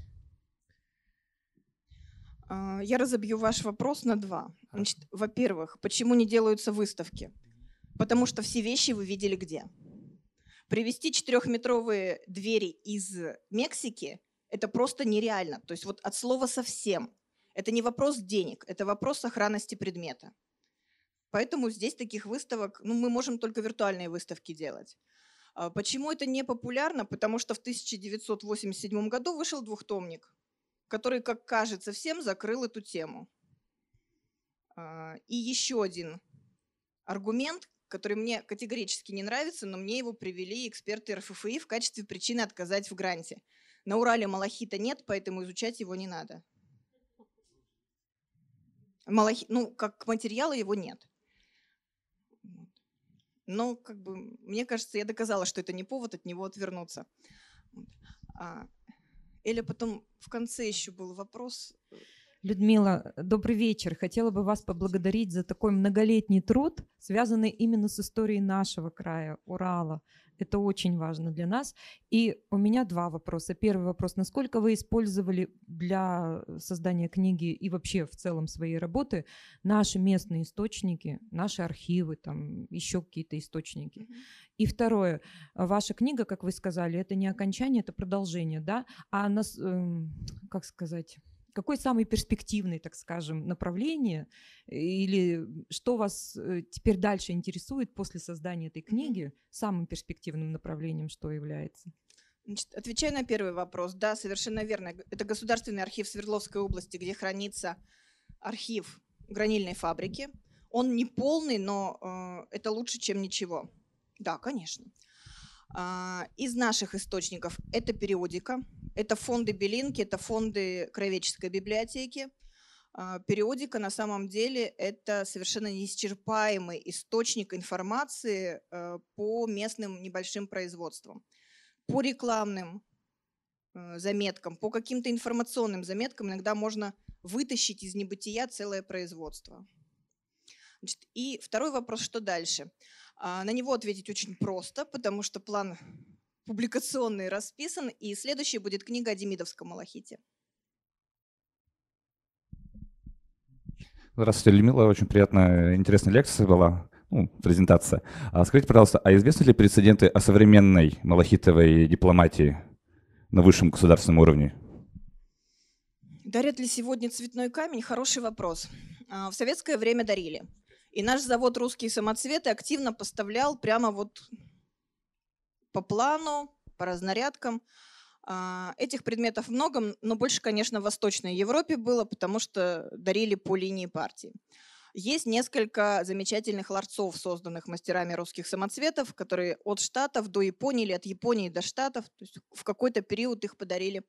Speaker 2: А, я разобью ваш вопрос на два. Значит, во-первых, почему не делаются выставки? Потому что все вещи вы видели где. Привезти четырехметровые двери из Мексики – это просто нереально. То есть вот от слова совсем. Это не вопрос денег, это вопрос сохранности предмета. Поэтому здесь таких выставок, ну, мы можем только виртуальные выставки делать. А почему это не популярно? Потому что в 1987 году вышел двухтомник, который, как кажется всем, закрыл эту тему. А, и еще один аргумент, который мне категорически не нравится, но мне его привели эксперты РФФИ в качестве причины отказать в гранте. На Урале малахита нет, поэтому изучать его не надо. Малахи... Ну, как материала его нет. Но, как бы, мне кажется, я доказала, что это не повод от него отвернуться. А, Эля потом в конце еще был вопрос.
Speaker 6: Людмила, добрый вечер. Хотела бы вас поблагодарить за такой многолетний труд, связанный именно с историей нашего края, Урала. Это очень важно для нас. И у меня два вопроса. Первый вопрос. Насколько вы использовали для создания книги и вообще в целом своей работы наши местные источники, наши архивы, там еще какие-то источники? Mm-hmm. И второе. Ваша книга, как вы сказали, это не окончание, это продолжение, да? А нас, э, как сказать какой самый перспективный, так скажем, направление или что вас э, теперь дальше интересует после создания этой книги? Самым перспективным направлением что является?
Speaker 2: Значит, отвечая на первый вопрос, да, совершенно верно. Это Государственный архив Свердловской области, где хранится архив гранильной фабрики. Он не полный, но э, это лучше, чем ничего. Да, конечно. А, из наших источников это периодика, это фонды Белинки, это фонды Краеведческой библиотеки. А, периодика на самом деле это совершенно неисчерпаемый источник информации э, по местным небольшим производствам, по рекламным заметкам, по каким-то информационным заметкам иногда можно вытащить из небытия целое производство. Значит, и второй вопрос, что дальше? А, на него ответить очень просто, потому что план публикационный расписан, и следующей будет книга о Демидовском малахите.
Speaker 7: Здравствуйте, Людмила. Очень приятная, интересная лекция была, ну, презентация. А скажите, пожалуйста, а известны ли прецеденты о современной малахитовой дипломатии на высшем государственном уровне?
Speaker 2: Дарят ли сегодня цветной камень? Хороший вопрос. А, в советское время дарили. И наш завод «Русские самоцветы» активно поставлял прямо вот по плану, по разнарядкам. А, этих предметов много, но больше, конечно, в Восточной Европе было, потому что дарили по линии партии. Есть несколько замечательных ларцов, созданных мастерами русских самоцветов, которые от Штатов до Японии или от Японии до Штатов, то есть в какой-то период их подарили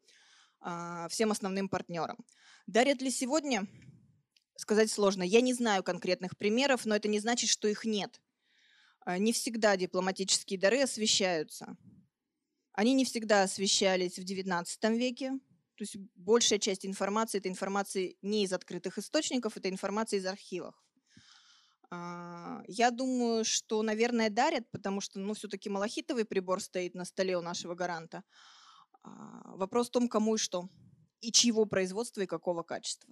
Speaker 2: а, всем основным партнерам. Дарят ли сегодня? Сказать сложно. Я не знаю конкретных примеров, но это не значит, что их нет. А, не всегда дипломатические дары освещаются. Они не всегда освещались в XIX веке. То есть большая часть информации – это информация не из открытых источников, это информация из архивов. А, я думаю, что, наверное, дарят, потому что ну, все-таки малахитовый прибор стоит на столе у нашего гаранта. А, вопрос в том, кому и что, и чьего производства и какого качества.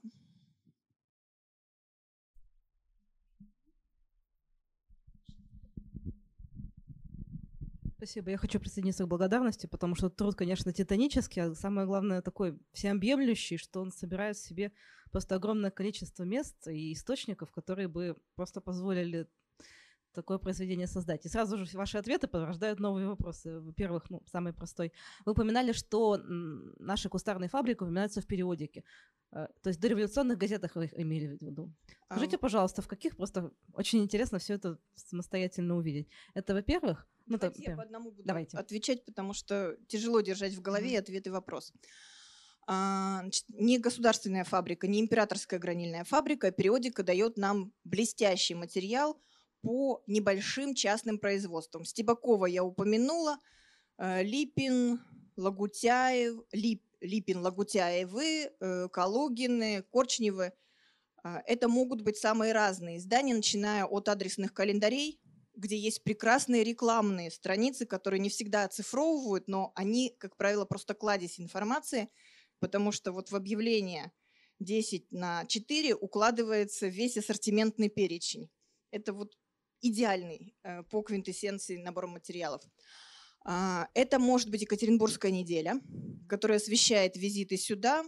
Speaker 8: Спасибо. Я хочу присоединиться к благодарности, потому что труд, конечно, титанический, а самое главное такой всеобъемлющий, что он собирает в себе просто огромное количество мест и источников, которые бы просто позволили такое произведение создать. И сразу же ваши ответы порождают новые вопросы. Во-первых, ну, самый простой. Вы упоминали, что наши кустарные фабрики упоминаются в периодике. Э, то есть в дореволюционных газетах вы их имели в виду. Скажите, пожалуйста, в каких просто очень интересно все это самостоятельно увидеть. Это, во-первых,
Speaker 2: ну, Давайте так, я по одному буду Давайте. отвечать, потому что тяжело держать в голове mm-hmm. ответ и вопрос. А, значит, не государственная фабрика, не императорская гранильная фабрика, а периодика дает нам блестящий материал по небольшим частным производствам. Стебакова я упомянула, э, Липин, Лагутяев, Лип, Липин, Лагутяевы, э, Калугины, Корчневы. А, это могут быть самые разные издания, начиная от адресных календарей, где есть прекрасные рекламные страницы, которые не всегда оцифровывают, но они, как правило, просто кладезь информации, потому что вот в объявление 10 на 4 укладывается весь ассортиментный перечень. Это вот идеальный э, по квинтэссенции набор материалов. А, это может быть Екатеринбургская неделя, которая освещает визиты сюда,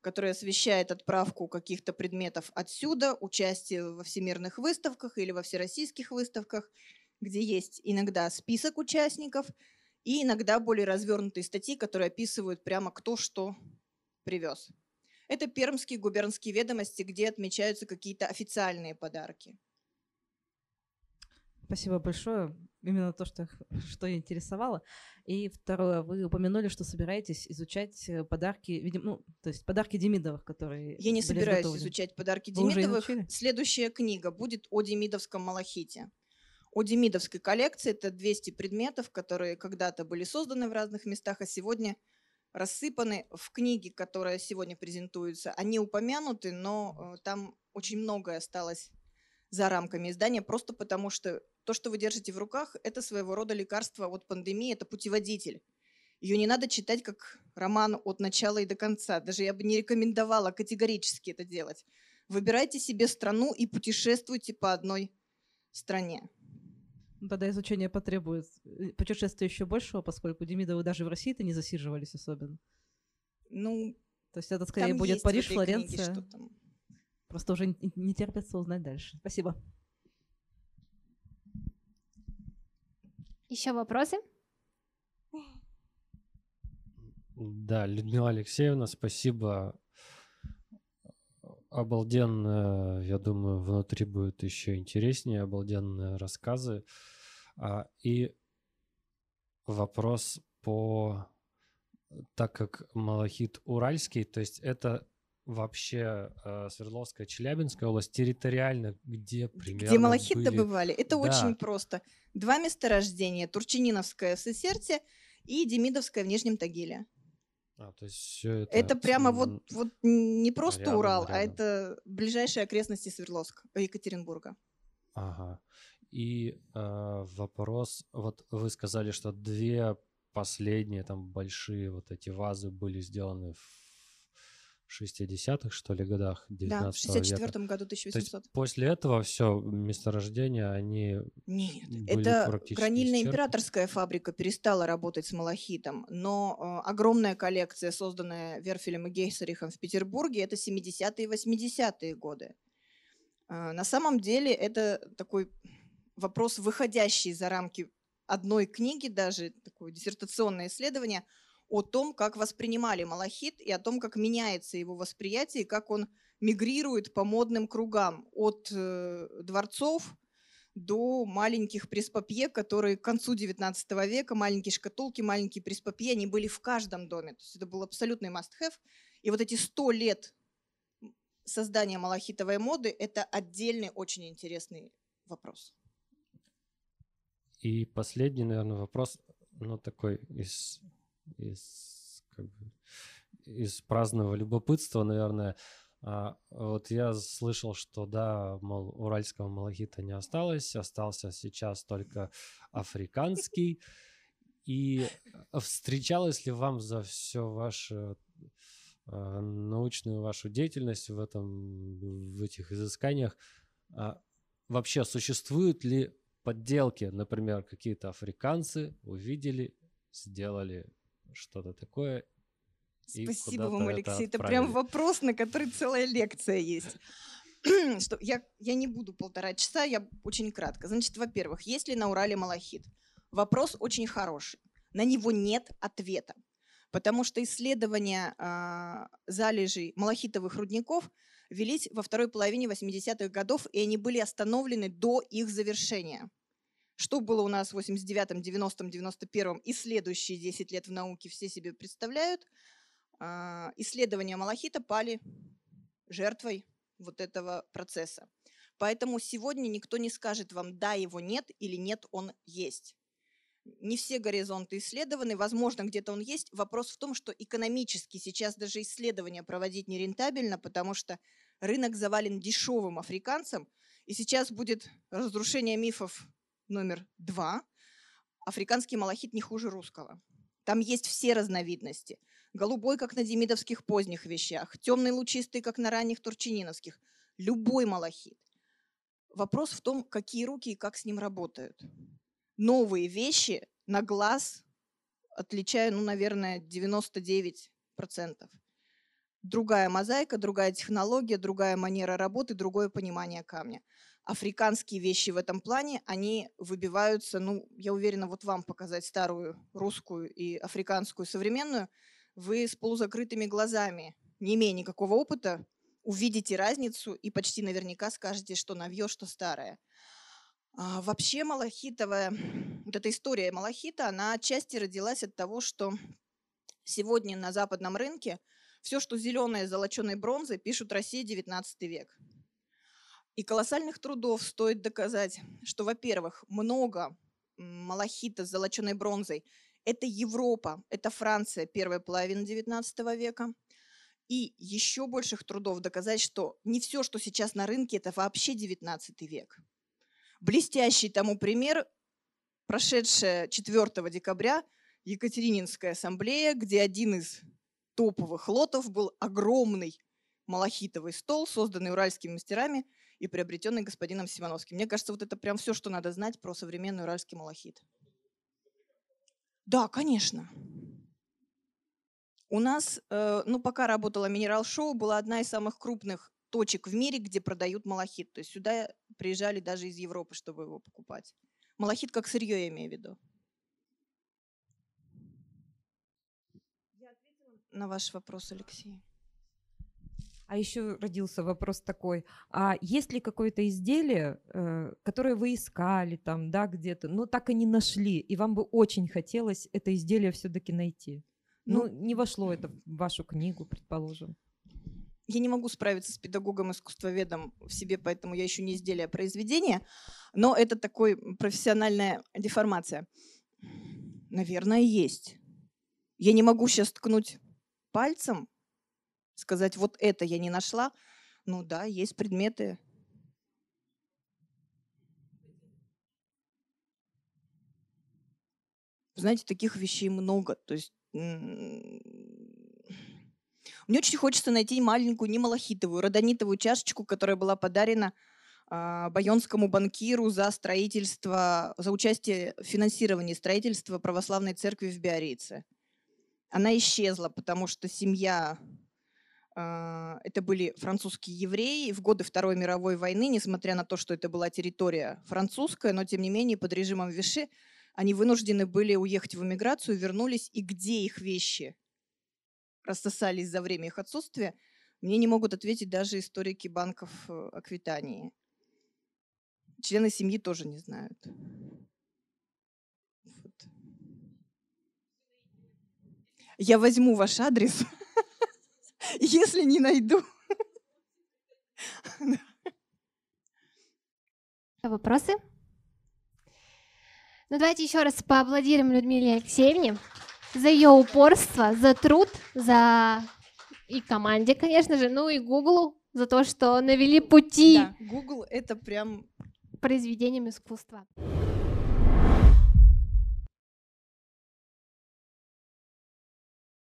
Speaker 2: которая освещает отправку каких-то предметов отсюда, участие во всемирных выставках или во всероссийских выставках, где есть иногда список участников и иногда более развернутые статьи, которые описывают прямо кто что привез. Это пермские губернские ведомости, где отмечаются какие-то официальные подарки.
Speaker 8: Спасибо большое. Именно то, что, что интересовало. И второе, вы упомянули, что собираетесь изучать э, подарки, видимо, ну, то есть подарки Демидовых, которые
Speaker 2: Я не собираюсь изготовлены. изучать подарки вы Демидовых. Следующая книга будет о Демидовском малахите. О Демидовской коллекции это 200 предметов, которые когда-то были созданы в разных местах, а сегодня рассыпаны в книге, которая сегодня презентуется. Они упомянуты, но э, там очень многое осталось за рамками издания, просто потому что то, что вы держите в руках, это своего рода лекарство от пандемии, это путеводитель. Ее не надо читать как роман от начала и до конца. Даже я бы не рекомендовала категорически это делать. Выбирайте себе страну и путешествуйте по одной стране.
Speaker 8: Тогда изучение потребует э, путешествия еще большего, поскольку Демидовы даже в России-то не засиживались особенно.
Speaker 2: Ну,
Speaker 8: То есть это скорее будет Париж, Флоренция.
Speaker 2: там.
Speaker 8: Просто уже не терпится узнать дальше. Спасибо.
Speaker 3: Еще вопросы?
Speaker 9: Да, Людмила Алексеевна, спасибо. Обалденно, я думаю, внутри будет еще интереснее, обалденные рассказы. А, И вопрос по... Так как Малахит Уральский, то есть это вообще э, Свердловская, Челябинская область, территориально, где примерно
Speaker 2: Где малахит
Speaker 9: были-
Speaker 2: добывали? Это
Speaker 9: Да.
Speaker 2: очень просто. Два месторождения. Турчининовское в Сесерте и Демидовское в Нижнем Тагиле.
Speaker 9: А, то есть все это...
Speaker 2: Это прямо вот, вот не просто
Speaker 9: рядом,
Speaker 2: Урал, а
Speaker 9: рядом.
Speaker 2: это ближайшие окрестности Свердловска, э, Екатеринбурга.
Speaker 9: Ага. И э, вопрос, вот вы сказали, что две последние там большие вот эти вазы были сделаны в 60-х, что ли, годах 19
Speaker 2: Да, в
Speaker 9: века.
Speaker 2: 64 году,
Speaker 9: То есть
Speaker 2: 1800.
Speaker 9: после этого все месторождения, они
Speaker 2: Нет,
Speaker 9: были
Speaker 2: это гранильная императорская фабрика перестала работать с малахитом, но э, огромная коллекция, созданная Верфелем и Гейсерихом в Петербурге, это 70-е и 80-е годы. Э, на самом деле это такой вопрос, выходящий за рамки одной книги, даже такое диссертационное исследование о том, как воспринимали малахит и о том, как меняется его восприятие, и как он мигрирует по модным кругам от э, дворцов до маленьких преспапье, которые к концу 19 века, маленькие шкатулки, маленькие преспапье, они были в каждом доме. То есть это был абсолютный must-have. И вот эти 100 лет создания малахитовой моды – это отдельный очень интересный вопрос.
Speaker 9: И последний, наверное, вопрос, ну, такой из, из, как бы, из праздного любопытства, наверное. А, вот я слышал, что, да, мол, уральского малахита не осталось, остался сейчас только африканский. И встречалось ли вам за все ваше а, научную вашу деятельность в этом, в этих изысканиях, а, вообще существуют ли подделки, например, какие-то африканцы увидели, сделали что-то такое.
Speaker 2: Спасибо вам,
Speaker 9: это
Speaker 2: Алексей. Это прям
Speaker 9: отправили.
Speaker 2: вопрос, на который целая лекция есть. Что я, я не буду полтора часа, я очень кратко. Значит, во-первых, есть ли на Урале малахит? Вопрос очень хороший. На него нет ответа. Потому что исследования а, залежей малахитовых рудников велись во второй половине 80-х годов, и они были остановлены до их завершения. Что было у нас в 89-м, 90-м, 91-м и следующие 10 лет в науке все себе представляют. А, Исследования малахита пали жертвой вот этого процесса. Поэтому сегодня никто не скажет вам, да, его нет или нет, он есть. Не все горизонты исследованы, возможно, где-то он есть. Вопрос в том, что экономически сейчас даже исследования проводить нерентабельно, потому что рынок завален дешевым африканцем, и сейчас будет разрушение мифов номер два. Африканский малахит не хуже русского. Там есть все разновидности. Голубой, как на демидовских поздних вещах, темный лучистый, как на ранних турчининовских. Любой малахит. Вопрос в том, какие руки и как с ним работают. Новые вещи на глаз отличаю, ну, наверное, 99%. Другая мозаика, другая технология, другая манера работы, другое понимание камня. Африканские вещи в этом плане, они выбиваются, ну, я уверена, вот вам показать старую русскую и африканскую современную, вы с полузакрытыми глазами, не имея никакого опыта, увидите разницу и почти наверняка скажете, что новье, что старое. А, вообще малахитовая, вот эта история малахита, она отчасти родилась от того, что сегодня на западном рынке все, что зеленое золоченой бронзой, пишут Россия 19 век. И колоссальных трудов стоит доказать, что, во-первых, много малахита с золоченой бронзой – это Европа, это Франция, первая половина 19 века. И еще больших трудов доказать, что не все, что сейчас на рынке, это вообще 19 век. Блестящий тому пример – прошедшая 4 декабря Екатерининская ассамблея, где один из топовых лотов был огромный малахитовый стол, созданный уральскими мастерами и приобретенный господином Симоновским. Мне кажется, вот это прям все, что надо знать про современный уральский малахит. Да, конечно. У нас, э, ну, пока работала Минерал Шоу, была одна из самых крупных точек в мире, где продают малахит. То есть сюда приезжали даже из Европы, чтобы его покупать. Малахит как сырье, я имею в виду. На ваш вопрос, Алексей.
Speaker 6: А еще родился вопрос такой: а есть ли какое-то изделие, э, которое вы искали там, да, где-то, но так и не нашли, и вам бы очень хотелось это изделие все-таки найти? Ну,
Speaker 2: Ну,
Speaker 6: не вошло это в вашу книгу, предположим.
Speaker 2: Я не могу справиться с педагогом-искусствоведом в себе, поэтому я ищу не изделие, а произведение. Но это такой профессиональная деформация. Наверное, есть. Я не могу сейчас ткнуть пальцем, сказать, вот это я не нашла. Ну да, есть предметы. Знаете, таких вещей много. То есть мне очень хочется найти маленькую немалахитовую, родонитовую чашечку, которая была подарена а, байонскому банкиру за строительство, за участие в финансировании строительства православной церкви в Биорице. Она исчезла, потому что семья, это были французские евреи, в годы Второй мировой войны, несмотря на то, что это была территория французская, но тем не менее под режимом Виши они вынуждены были уехать в эмиграцию, вернулись, и где их вещи рассосались за время их отсутствия, мне не могут ответить даже историки банков э, Аквитании. Члены семьи тоже не знают. Вот. Я возьму ваш адрес, если не найду.
Speaker 3: Вопросы? Ну давайте еще раз поаплодируем Людмиле Алексеевне за ее упорство, за труд, за и команде, конечно же, ну и Гуглу за то, что навели пути
Speaker 2: Да, Google это прям
Speaker 3: произведениям искусства.